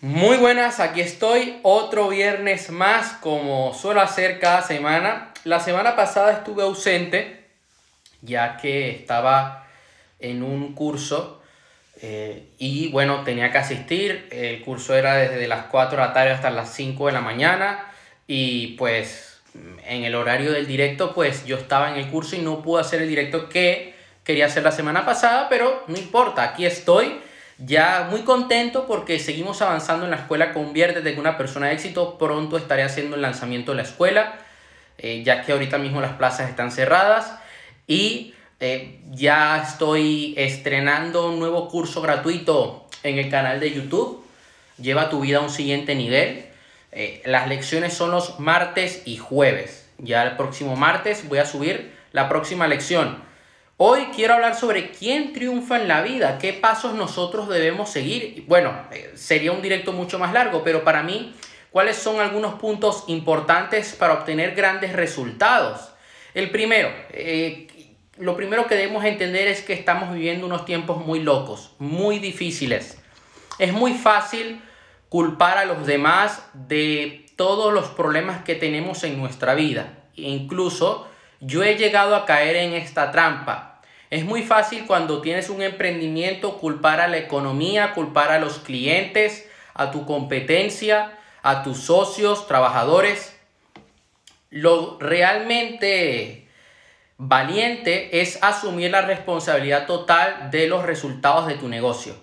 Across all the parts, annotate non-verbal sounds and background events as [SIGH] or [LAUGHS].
Muy buenas, aquí estoy otro viernes más como suelo hacer cada semana. La semana pasada estuve ausente ya que estaba en un curso eh, y bueno, tenía que asistir. El curso era desde las 4 de la tarde hasta las 5 de la mañana y pues en el horario del directo pues yo estaba en el curso y no pude hacer el directo que quería hacer la semana pasada, pero no importa, aquí estoy ya muy contento porque seguimos avanzando en la escuela Conviértete en una persona de éxito. Pronto estaré haciendo el lanzamiento de la escuela, eh, ya que ahorita mismo las plazas están cerradas. Y eh, ya estoy estrenando un nuevo curso gratuito en el canal de YouTube. Lleva tu vida a un siguiente nivel. Eh, las lecciones son los martes y jueves. Ya el próximo martes voy a subir la próxima lección. Hoy quiero hablar sobre quién triunfa en la vida, qué pasos nosotros debemos seguir. Bueno, eh, sería un directo mucho más largo, pero para mí, ¿cuáles son algunos puntos importantes para obtener grandes resultados? El primero, eh, lo primero que debemos entender es que estamos viviendo unos tiempos muy locos, muy difíciles. Es muy fácil culpar a los demás de todos los problemas que tenemos en nuestra vida. Incluso yo he llegado a caer en esta trampa es muy fácil cuando tienes un emprendimiento culpar a la economía, culpar a los clientes, a tu competencia, a tus socios, trabajadores. Lo realmente valiente es asumir la responsabilidad total de los resultados de tu negocio.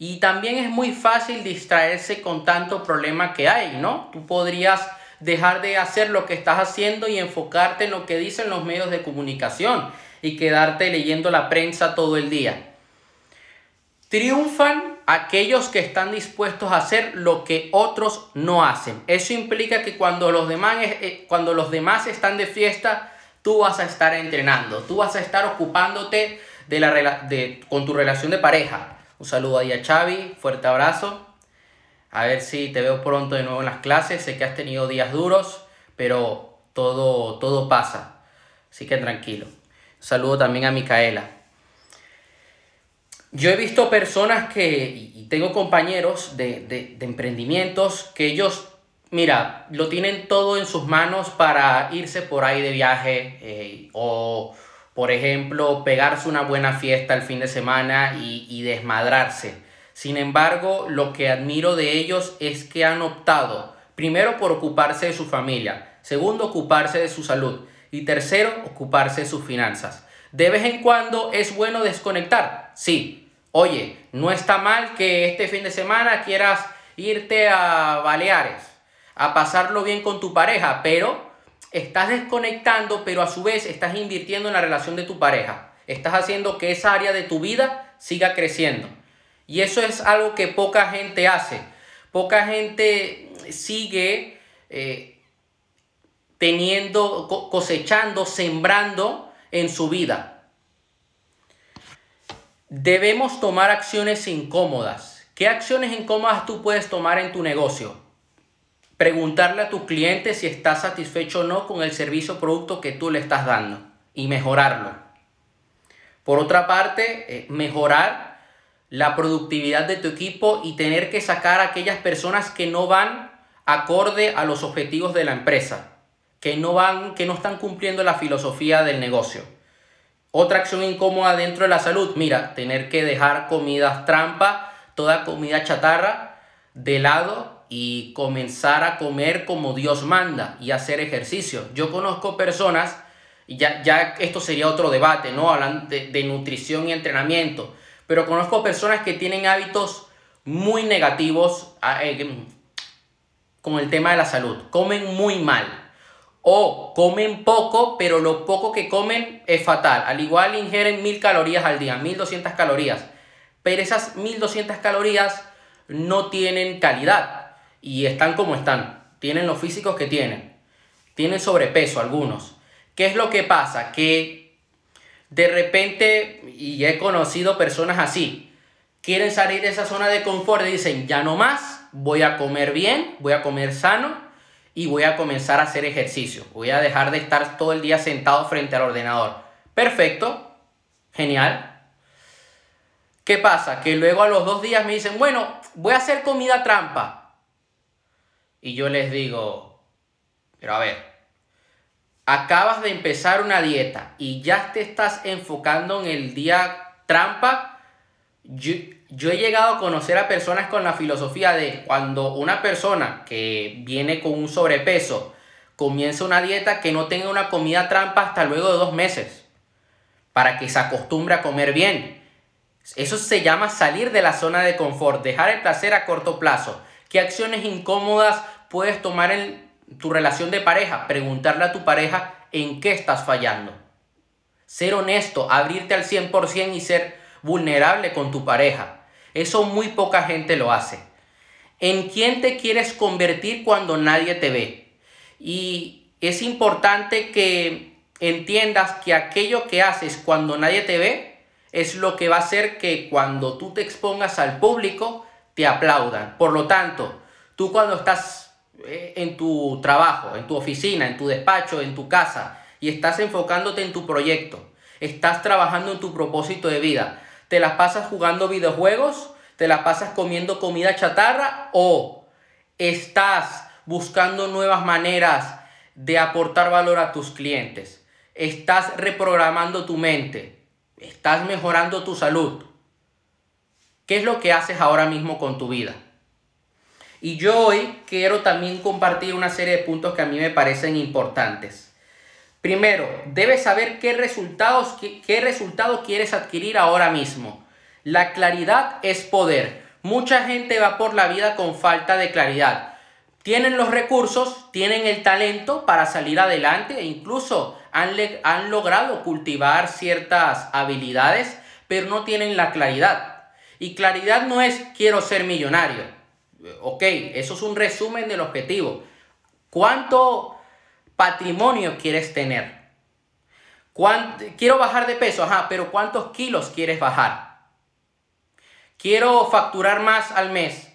Y también es muy fácil distraerse con tanto problema que hay, ¿no? Tú podrías dejar de hacer lo que estás haciendo y enfocarte en lo que dicen los medios de comunicación y quedarte leyendo la prensa todo el día. Triunfan aquellos que están dispuestos a hacer lo que otros no hacen. Eso implica que cuando los demás, eh, cuando los demás están de fiesta, tú vas a estar entrenando, tú vas a estar ocupándote de la, con tu relación de pareja. Un saludo ahí a Xavi, fuerte abrazo. A ver si te veo pronto de nuevo en las clases. Sé que has tenido días duros, pero todo, todo pasa. Así que tranquilo. Saludo también a Micaela. Yo he visto personas que, y tengo compañeros de, emprendimientos, que ellos, mira, lo tienen todo en sus manos para irse por ahí de viaje eh, o, por ejemplo, pegarse una buena fiesta el fin de semana y, y desmadrarse. Sin embargo, lo que admiro de ellos es que han optado, primero, por ocuparse de su familia, segundo, ocuparse de su salud y tercero, ocuparse de sus finanzas. De vez en cuando es bueno desconectar. Sí. Oye, no está mal que este fin de semana quieras irte a Baleares, a pasarlo bien con tu pareja, pero estás desconectando, pero a su vez estás invirtiendo en la relación de tu pareja. Estás haciendo que esa área de tu vida siga creciendo. Y eso es algo que poca gente hace. Poca gente sigue eh, teniendo, cosechando, sembrando en su vida. Debemos tomar acciones incómodas. ¿Qué acciones incómodas tú puedes tomar en tu negocio? Preguntarle a tu cliente si está satisfecho o no con el servicio o producto que tú le estás dando y mejorarlo. Por otra parte, eh, mejorar la productividad de tu equipo y tener que sacar a aquellas personas que no van acorde a los objetivos de la empresa que no van, que no están cumpliendo la filosofía del negocio. Otra acción incómoda dentro de la salud, mira, tener que dejar comidas trampa, toda comida chatarra de lado y comenzar a comer como Dios manda y hacer ejercicio. Yo conozco personas, ya, ya esto sería otro debate, ¿no? Hablan de, de nutrición y entrenamiento, pero conozco personas que tienen hábitos muy negativos ah, eh, con el tema de la salud. Comen muy mal o comen poco, pero lo poco que comen es fatal. Al igual ingieren mil calorías al día, 1200 calorías. Pero esas 1200 calorías no tienen calidad y están como están. Tienen los físicos que tienen. Tienen sobrepeso algunos. ¿Qué es lo que pasa? Que de repente, y he conocido personas así, quieren salir de esa zona de confort y dicen, ya no más, voy a comer bien, voy a comer sano y voy a comenzar a hacer ejercicio. Voy a dejar de estar todo el día sentado frente al ordenador. Perfecto, genial. ¿Qué pasa? Que luego a los dos días me dicen, bueno, voy a hacer comida trampa. y yo les digo, pero a ver, acabas de empezar una dieta y ya te estás enfocando en el día trampa, yo, yo, he llegado a conocer a personas con la filosofía de cuando una persona que viene con un sobrepeso comienza una dieta que no tenga una comida trampa hasta luego de dos meses, para que se acostumbre a comer bien. Eso se llama salir de la zona de confort, dejar el placer a corto plazo. ¿Qué acciones incómodas puedes tomar en tu relación de pareja? Preguntarle a tu pareja en qué estás fallando. Ser honesto, abrirte al 100% y ser vulnerable con tu pareja. Eso muy poca gente lo hace. ¿En quién te quieres convertir cuando nadie te ve? Y es importante que entiendas que aquello que haces cuando nadie te ve es lo que va a hacer que cuando tú te expongas al público te aplaudan. Por lo tanto, tú cuando estás en tu trabajo, en tu oficina, en tu despacho, en tu casa y estás enfocándote en tu proyecto, estás trabajando en tu propósito de vida, te las pasas jugando videojuegos, te las pasas comiendo comida chatarra o estás buscando nuevas maneras de aportar valor a tus clientes, estás reprogramando tu mente, estás mejorando tu salud. ¿Qué es lo que haces ahora mismo con tu vida? Y yo hoy quiero también compartir una serie de puntos que a mí me parecen importantes. Primero, debes saber qué resultados, qué, resultado quieres adquirir ahora mismo. La claridad es poder. Mucha gente va por la vida con falta de claridad. Tienen los recursos, tienen el talento para salir adelante e incluso han, han logrado cultivar ciertas habilidades, pero no tienen la claridad. Y claridad no es quiero ser millonario. Ok, eso es un resumen del objetivo. ¿Cuánto patrimonio quieres tener? Quiero bajar de peso, ajá, pero ¿cuántos kilos quieres bajar? Quiero facturar más al mes.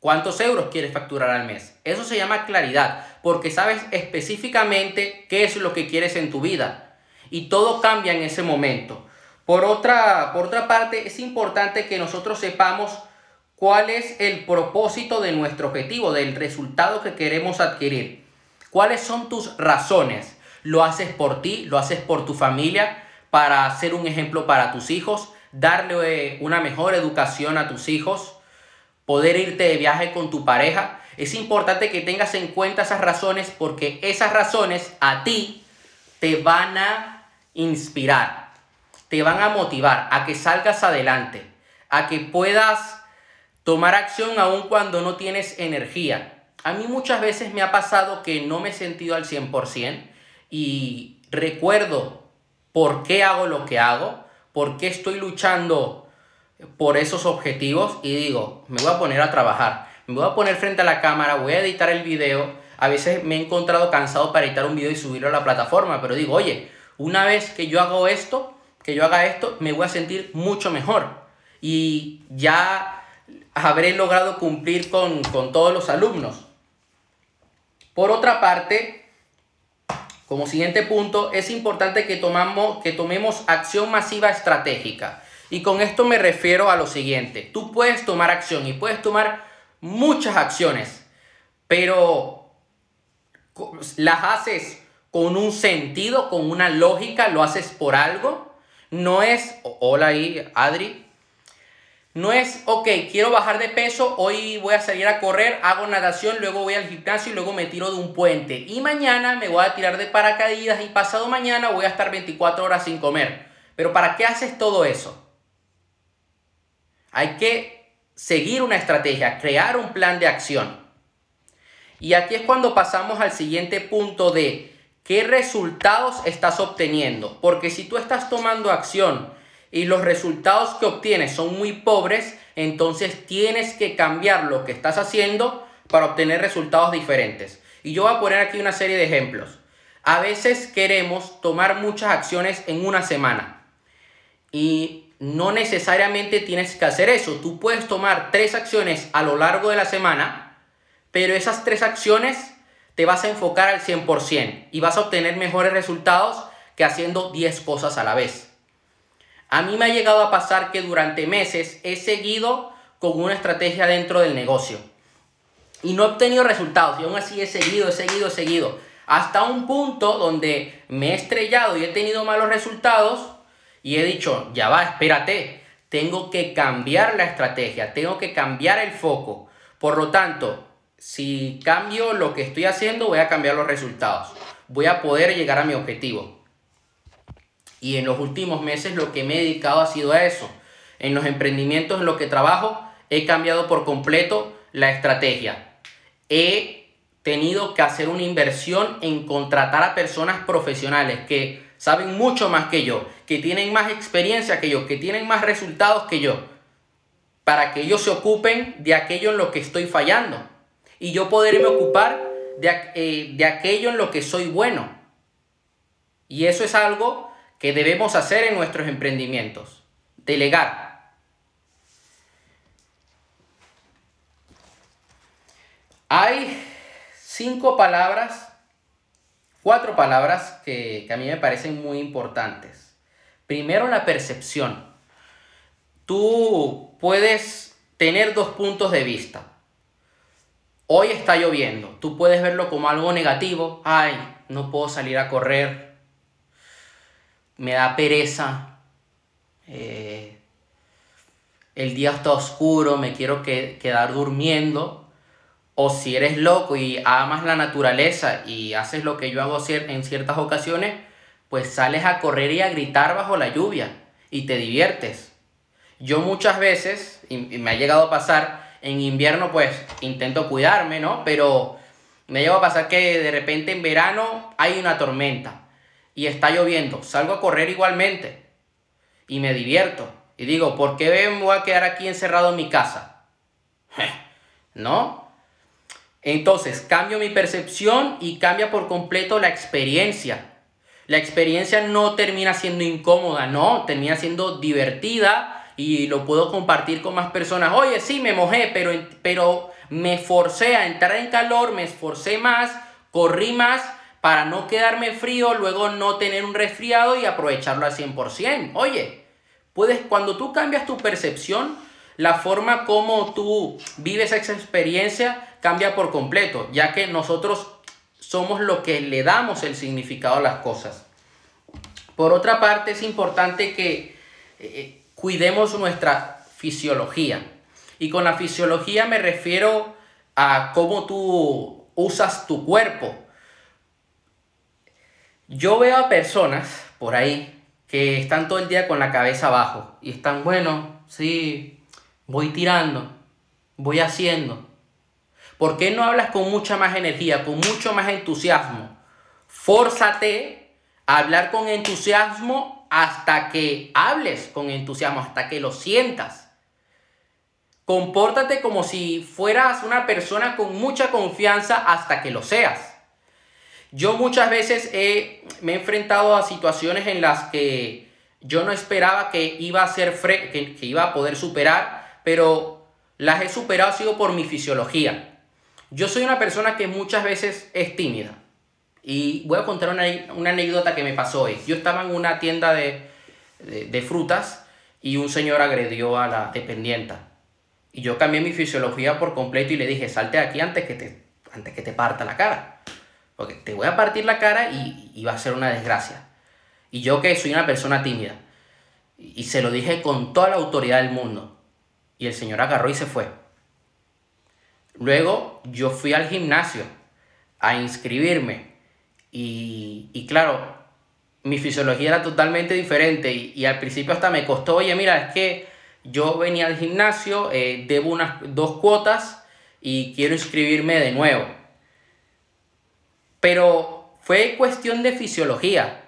¿Cuántos euros quieres facturar al mes? Eso se llama claridad, porque sabes específicamente qué es lo que quieres en tu vida. Y todo cambia en ese momento. Por otra, por otra parte, es importante que nosotros sepamos cuál es el propósito de nuestro objetivo, del resultado que queremos adquirir. ¿Cuáles son tus razones? ¿Lo haces por ti? ¿Lo haces por tu familia? ¿Para ser un ejemplo para tus hijos? ¿Darle eh, una mejor educación a tus hijos? ¿Poder irte de viaje con tu pareja? Es importante que tengas en cuenta esas razones porque esas razones a ti te van a inspirar, te van a motivar a que salgas adelante, a que puedas tomar acción aun cuando no tienes energía, a mí muchas veces me ha pasado que no me he sentido al 100% y recuerdo por qué hago lo que hago, por qué estoy luchando por esos objetivos y digo, me voy a poner a trabajar, me voy a poner frente a la cámara, voy a editar el video. A veces me he encontrado cansado para editar un video y subirlo a la plataforma, pero digo, oye, una vez que yo hago esto, que yo haga esto, me voy a sentir mucho mejor. Y ya habré logrado cumplir con, con todos los alumnos. Por otra parte, como siguiente punto, es importante que, tomamos, que tomemos acción masiva estratégica. Y con esto me refiero a lo siguiente. Tú puedes tomar acción y puedes tomar muchas acciones, pero las haces con un sentido, con una lógica, lo haces por algo. No es, hola ahí, Adri, no es, ok, quiero bajar de peso, hoy voy a salir a correr, hago natación, luego voy al gimnasio y luego me tiro de un puente. Y mañana me voy a tirar de paracaídas y pasado mañana voy a estar 24 horas sin comer. Pero ¿para qué haces todo eso? Hay que seguir una estrategia, crear un plan de acción. Y aquí es cuando pasamos al siguiente punto de qué resultados estás obteniendo. Porque si tú estás tomando acción, y los resultados que obtienes son muy pobres, entonces tienes que cambiar lo que estás haciendo para obtener resultados diferentes. Y yo voy a poner aquí una serie de ejemplos. A veces queremos tomar muchas acciones en una semana y no necesariamente tienes que hacer eso. Tú puedes tomar tres acciones a lo largo de la semana, pero esas tres acciones te vas a enfocar al 100% y vas a obtener mejores resultados que haciendo 10 cosas a la vez. A mí me ha llegado a pasar que durante meses he seguido con una estrategia dentro del negocio. Y no he obtenido resultados y aún así he seguido, he seguido, he seguido. Hasta un punto donde me he estrellado y he tenido malos resultados y he dicho, ya va, espérate, tengo que cambiar la estrategia, tengo que cambiar el foco. Por lo tanto, si cambio lo que estoy haciendo, voy a cambiar los resultados. Voy a poder llegar a mi objetivo. Y en los últimos meses lo que me he dedicado ha sido a eso. En los emprendimientos en los que trabajo, he cambiado por completo la estrategia. He tenido que hacer una inversión en contratar a personas profesionales que saben mucho más que yo, que tienen más experiencia que yo, que tienen más resultados que yo, para que ellos se ocupen de aquello en lo que estoy fallando y yo poderme ocupar de, eh, de aquello en lo que soy bueno. Y eso es algo que debemos hacer en nuestros emprendimientos, delegar. Hay cinco palabras, cuatro palabras que, a mí me parecen muy importantes. Primero, la percepción. Tú puedes tener dos puntos de vista. Hoy está lloviendo. Tú puedes verlo como algo negativo. Ay, no puedo salir a correr. Me da pereza. Eh, el día está oscuro. Me quiero quedar durmiendo. O si eres loco y amas la naturaleza y haces lo que yo hago en ciertas ocasiones, pues sales a correr y a gritar bajo la lluvia y te diviertes. Yo muchas veces, y me ha llegado a pasar, en invierno pues intento cuidarme, ¿no? Pero me llegado a pasar que de repente en verano hay una tormenta y está lloviendo. Salgo a correr igualmente y me divierto. Y digo, ¿por qué me voy a quedar aquí encerrado en mi casa? [LAUGHS] ¿No? Entonces, cambio mi percepción y cambia por completo la experiencia. La experiencia no termina siendo incómoda, no, termina siendo divertida y lo puedo compartir con más personas. Oye, sí, me mojé, pero, pero me forcé a entrar en calor, me esforcé más, corrí más para no quedarme frío, luego no tener un resfriado y aprovecharlo al 100%. Oye, puedes, cuando tú cambias tu percepción, la forma como tú vives esa experiencia cambia por completo, ya que nosotros somos lo que le damos el significado a las cosas. Por otra parte, es importante que eh, cuidemos nuestra fisiología. Y con la fisiología me refiero a cómo tú usas tu cuerpo. Yo veo a personas por ahí que están todo el día con la cabeza abajo y están, bueno, sí, voy tirando, voy haciendo. ¿Por qué no hablas con mucha más energía, con mucho más entusiasmo? Fórzate a hablar con entusiasmo hasta que hables con entusiasmo, hasta que lo sientas. Compórtate como si fueras una persona con mucha confianza hasta que lo seas. Yo muchas veces me he enfrentado a situaciones en las que yo no esperaba que iba a ser que, que iba a poder superar, pero las he superado sido por mi fisiología. Yo soy una persona que muchas veces es tímida. Y voy a contar una, anécdota que me pasó hoy. Yo estaba en una tienda de, frutas y un señor agredió a la dependienta. Y yo cambié mi fisiología por completo y le dije, salte de aquí antes que te, antes que te parta la cara. Porque te voy a partir la cara y, y va a ser una desgracia. Y yo que soy una persona tímida. Y se lo dije con toda la autoridad del mundo. Y el señor agarró y se fue. Luego yo fui al gimnasio a inscribirme y, claro, mi fisiología era totalmente diferente y, al principio hasta me costó, oye, mira, es que yo venía al gimnasio, eh, debo unas dos cuotas y quiero inscribirme de nuevo. Pero fue cuestión de fisiología.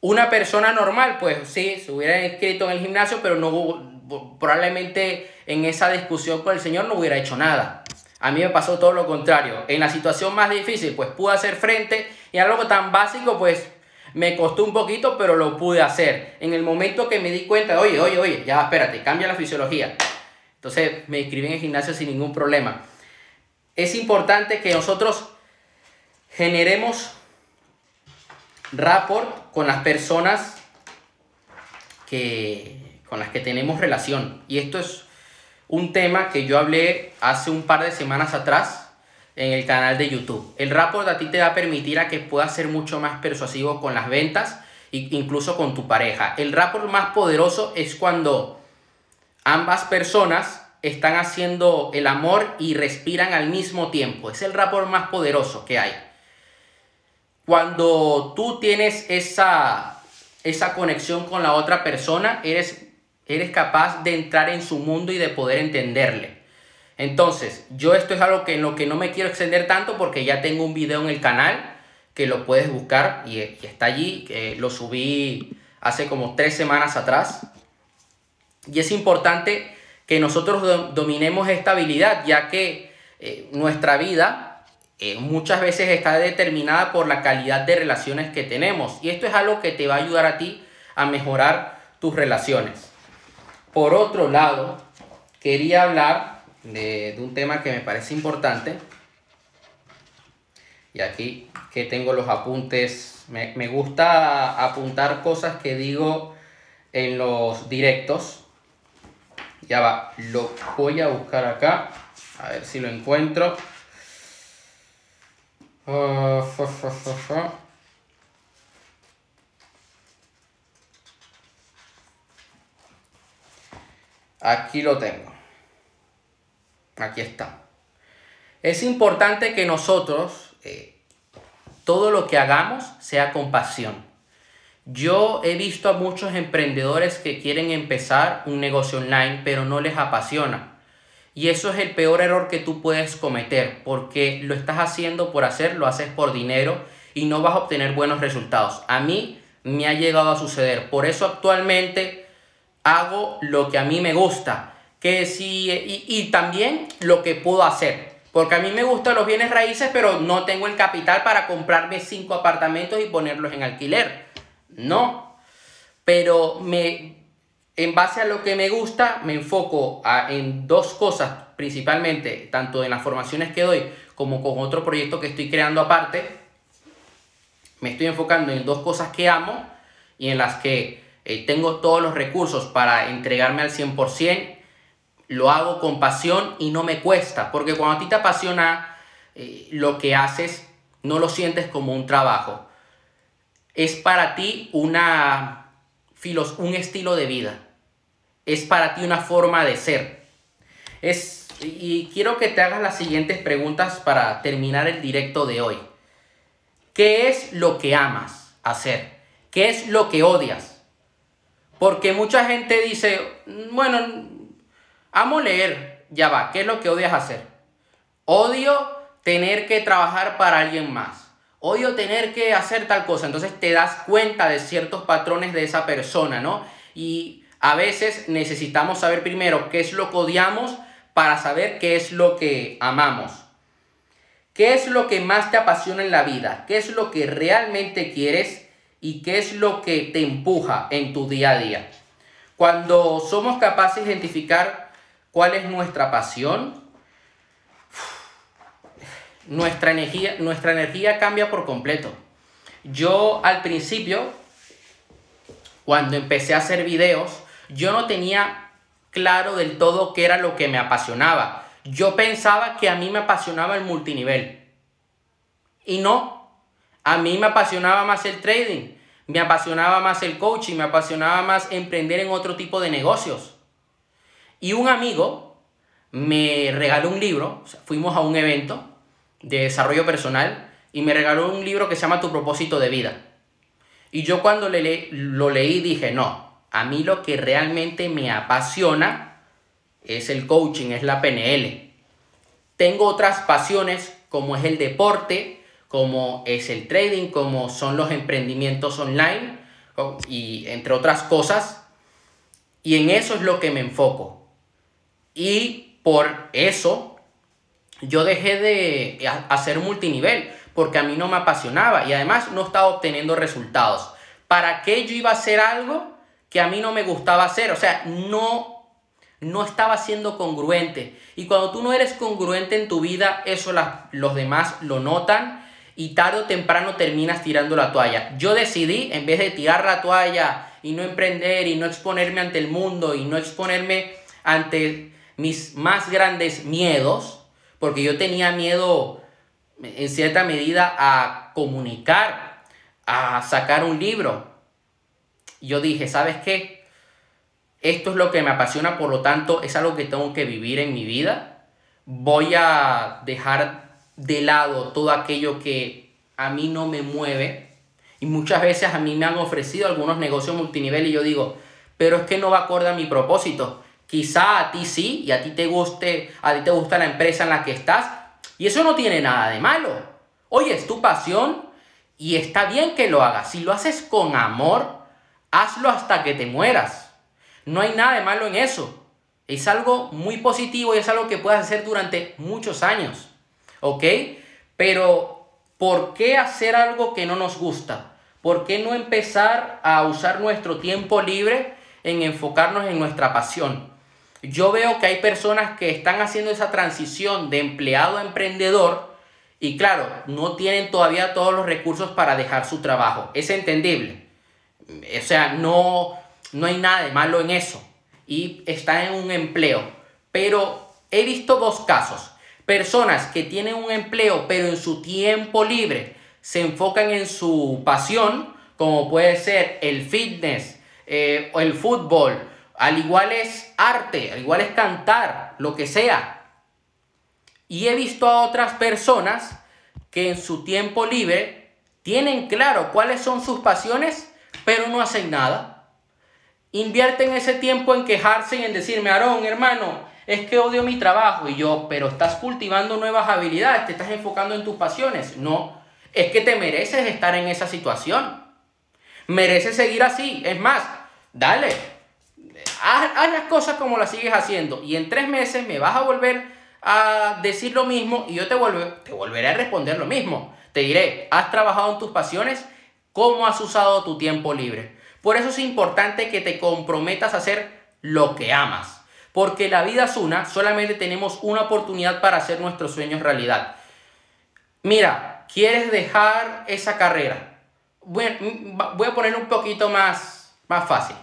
Una persona normal, pues sí, se hubiera inscrito en el gimnasio, pero no probablemente en esa discusión con el Señor no hubiera hecho nada. A mí me pasó todo lo contrario. En la situación más difícil, pues pude hacer frente y algo tan básico, pues me costó un poquito, pero lo pude hacer. En el momento que me di cuenta, oye, oye, oye, ya espérate, cambia la fisiología. Entonces me inscribí en el gimnasio sin ningún problema. Es importante que nosotros generemos rapport con las personas que, con las que tenemos relación. Y esto es un tema que yo hablé hace un par de semanas atrás en el canal de YouTube. El rapport a ti te va a permitir a que puedas ser mucho más persuasivo con las ventas e incluso con tu pareja. El rapport más poderoso es cuando ambas personas están haciendo el amor y respiran al mismo tiempo. Es el rapport más poderoso que hay. Cuando tú tienes esa, esa conexión con la otra persona, eres, eres capaz de entrar en su mundo y de poder entenderle. Entonces, yo esto es algo que en lo que no me quiero extender tanto porque ya tengo un video en el canal que lo puedes buscar y, está allí, que lo subí hace como tres semanas atrás. Y es importante que nosotros dominemos esta habilidad, ya que eh, nuestra vida eh, muchas veces está determinada por la calidad de relaciones que tenemos. Y esto es algo que te va a ayudar a ti a mejorar tus relaciones. Por otro lado, quería hablar de, un tema que me parece importante. Y aquí que tengo los apuntes, me, me gusta apuntar cosas que digo en los directos. Ya va, lo voy a buscar acá, a ver si lo encuentro. Ah, aquí lo tengo. Aquí está. Es importante que nosotros, eh, todo lo que hagamos sea con pasión. Yo he visto a muchos emprendedores que quieren empezar un negocio online, pero no les apasiona. Y eso es el peor error que tú puedes cometer, porque lo estás haciendo por hacer, lo haces por dinero y no vas a obtener buenos resultados. A mí me ha llegado a suceder. Por eso actualmente hago lo que a mí me gusta que si, y, también lo que puedo hacer. Porque a mí me gustan los bienes raíces, pero no tengo el capital para comprarme cinco apartamentos y ponerlos en alquiler. No. Pero me, en base a lo que me gusta, me enfoco en dos cosas principalmente, tanto en las formaciones que doy como con otro proyecto que estoy creando aparte. Me estoy enfocando en dos cosas que amo y en las que eh, tengo todos los recursos para entregarme al 100% lo hago con pasión y no me cuesta, porque cuando a ti te apasiona eh, lo que haces, no lo sientes como un trabajo. Es para ti una, un estilo de vida. Es para ti una forma de ser. Es, y quiero que te hagas las siguientes preguntas para terminar el directo de hoy. ¿Qué es lo que amas hacer? ¿Qué es lo que odias? Porque mucha gente dice, bueno, Amo leer. Ya va, ¿qué es lo que odias hacer? Odio tener que trabajar para alguien más. Odio tener que hacer tal cosa. Entonces te das cuenta de ciertos patrones de esa persona, ¿no? Y a veces necesitamos saber primero qué es lo que odiamos para saber qué es lo que amamos. ¿Qué es lo que más te apasiona en la vida? ¿Qué es lo que realmente quieres? ¿Y qué es lo que te empuja en tu día a día? Cuando somos capaces de identificar ¿Cuál es nuestra pasión? Nuestra energía, nuestra energía cambia por completo. Yo al principio, cuando empecé a hacer videos, yo no tenía claro del todo qué era lo que me apasionaba. Yo pensaba que a mí me apasionaba el multinivel. Y no, a mí me apasionaba más el trading, me apasionaba más el coaching, me apasionaba más emprender en otro tipo de negocios. Y un amigo me regaló un libro, fuimos a un evento de desarrollo personal y me regaló un libro que se llama Tu propósito de vida. Y yo cuando le, lo leí dije, no, a mí lo que realmente me apasiona es el coaching, es la PNL. Tengo otras pasiones como es el deporte, como es el trading, como son los emprendimientos online y entre otras cosas. Y en eso es lo que me enfoco. Y por eso yo dejé de hacer multinivel, porque a mí no me apasionaba y además no estaba obteniendo resultados. ¿Para qué yo iba a hacer algo que a mí no me gustaba hacer? O sea, no, no estaba siendo congruente. Y cuando tú no eres congruente en tu vida, eso los demás lo notan y tarde o temprano terminas tirando la toalla. Yo decidí, en vez de tirar la toalla y no emprender y no exponerme ante el mundo y no exponerme ante mis más grandes miedos, porque yo tenía miedo en cierta medida a comunicar, a sacar un libro. Yo dije, ¿sabes qué? Esto es lo que me apasiona, por lo tanto es algo que tengo que vivir en mi vida. Voy a dejar de lado todo aquello que a mí no me mueve. Y muchas veces a mí me han ofrecido algunos negocios multinivel y yo digo, pero es que no va acorde a mi propósito. Quizá a ti sí y a ti te guste, a ti te gusta la empresa en la que estás, y eso no tiene nada de malo. Oye, es tu pasión y está bien que lo hagas. Si lo haces con amor, hazlo hasta que te mueras. No hay nada de malo en eso. Es algo muy positivo y es algo que puedes hacer durante muchos años. ¿Ok? Pero, ¿por qué hacer algo que no nos gusta? ¿Por qué no empezar a usar nuestro tiempo libre en enfocarnos en nuestra pasión? Yo veo que hay personas que están haciendo esa transición de empleado a emprendedor y claro, no tienen todavía todos los recursos para dejar su trabajo. Es entendible. O sea, no, no hay nada de malo en eso. Y están en un empleo. Pero he visto dos casos. Personas que tienen un empleo, pero en su tiempo libre se enfocan en su pasión, como puede ser el fitness eh, o el fútbol al igual es arte, al igual es cantar, lo que sea. Y he visto a otras personas que en su tiempo libre tienen claro cuáles son sus pasiones, pero no hacen nada. Invierten ese tiempo en quejarse y en decirme, Aarón, hermano, es que odio mi trabajo. Y yo, pero estás cultivando nuevas habilidades, te estás enfocando en tus pasiones. No, es que te mereces estar en esa situación. Mereces seguir así. Es más, dale, haz, las cosas como las sigues haciendo y en tres meses me vas a volver a decir lo mismo y yo te, te volveré a responder lo mismo. Te diré, ¿has trabajado en tus pasiones? ¿Cómo has usado tu tiempo libre? Por eso es importante que te comprometas a hacer lo que amas. Porque la vida es una, solamente tenemos una oportunidad para hacer nuestros sueños realidad. Mira, ¿quieres dejar esa carrera? Bueno, voy a poner un poquito más, más fácil.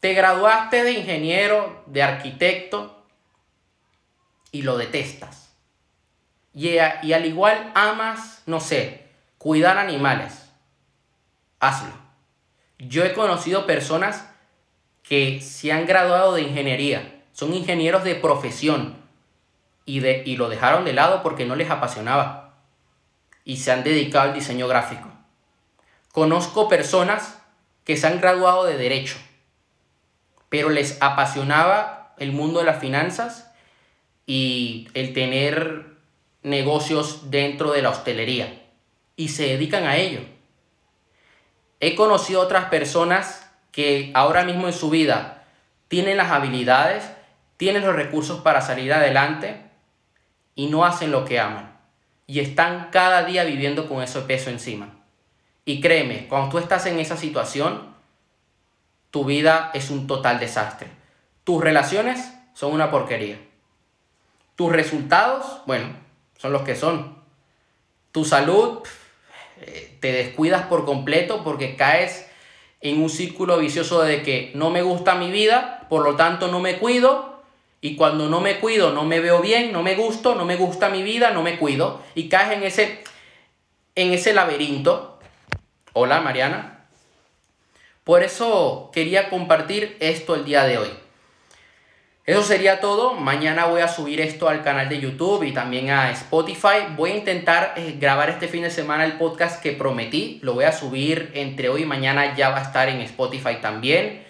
Te graduaste de ingeniero, de arquitecto y lo detestas. Y, y al igual amas, no sé, cuidar animales. Hazlo. Yo he conocido personas que se han graduado de ingeniería, son ingenieros de profesión y, de, y lo dejaron de lado porque no les apasionaba y se han dedicado al diseño gráfico. Conozco personas que se han graduado de derecho pero les apasionaba el mundo de las finanzas y el tener negocios dentro de la hostelería y se dedican a ello. He conocido otras personas que ahora mismo en su vida tienen las habilidades, tienen los recursos para salir adelante y no hacen lo que aman. Y están cada día viviendo con ese peso encima. Y créeme, cuando tú estás en esa situación, tu vida es un total desastre. Tus relaciones son una porquería. Tus resultados, bueno, son los que son. Tu salud, eh, te descuidas por completo porque caes en un círculo vicioso de que no me gusta mi vida, por lo tanto no me cuido, y cuando no me cuido no me veo bien, no me gusto, no me gusta mi vida, no me cuido, y caes en ese, en ese laberinto. Hola Mariana. Por eso quería compartir esto el día de hoy. Eso sería todo. Mañana voy a subir esto al canal de YouTube y también a Spotify. Voy a intentar eh, grabar este fin de semana el podcast que prometí. Lo voy a subir entre hoy y mañana. Ya va a estar en Spotify también.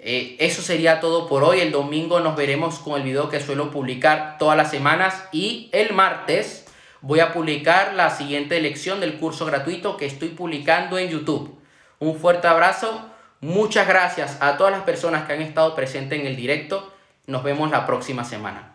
Eh, eso sería todo por hoy. El domingo nos veremos con el video que suelo publicar todas las semanas. Y el martes voy a publicar la siguiente lección del curso gratuito que estoy publicando en YouTube. Un fuerte abrazo Muchas gracias a todas las personas que han estado presentes en el directo. Nos vemos la próxima semana.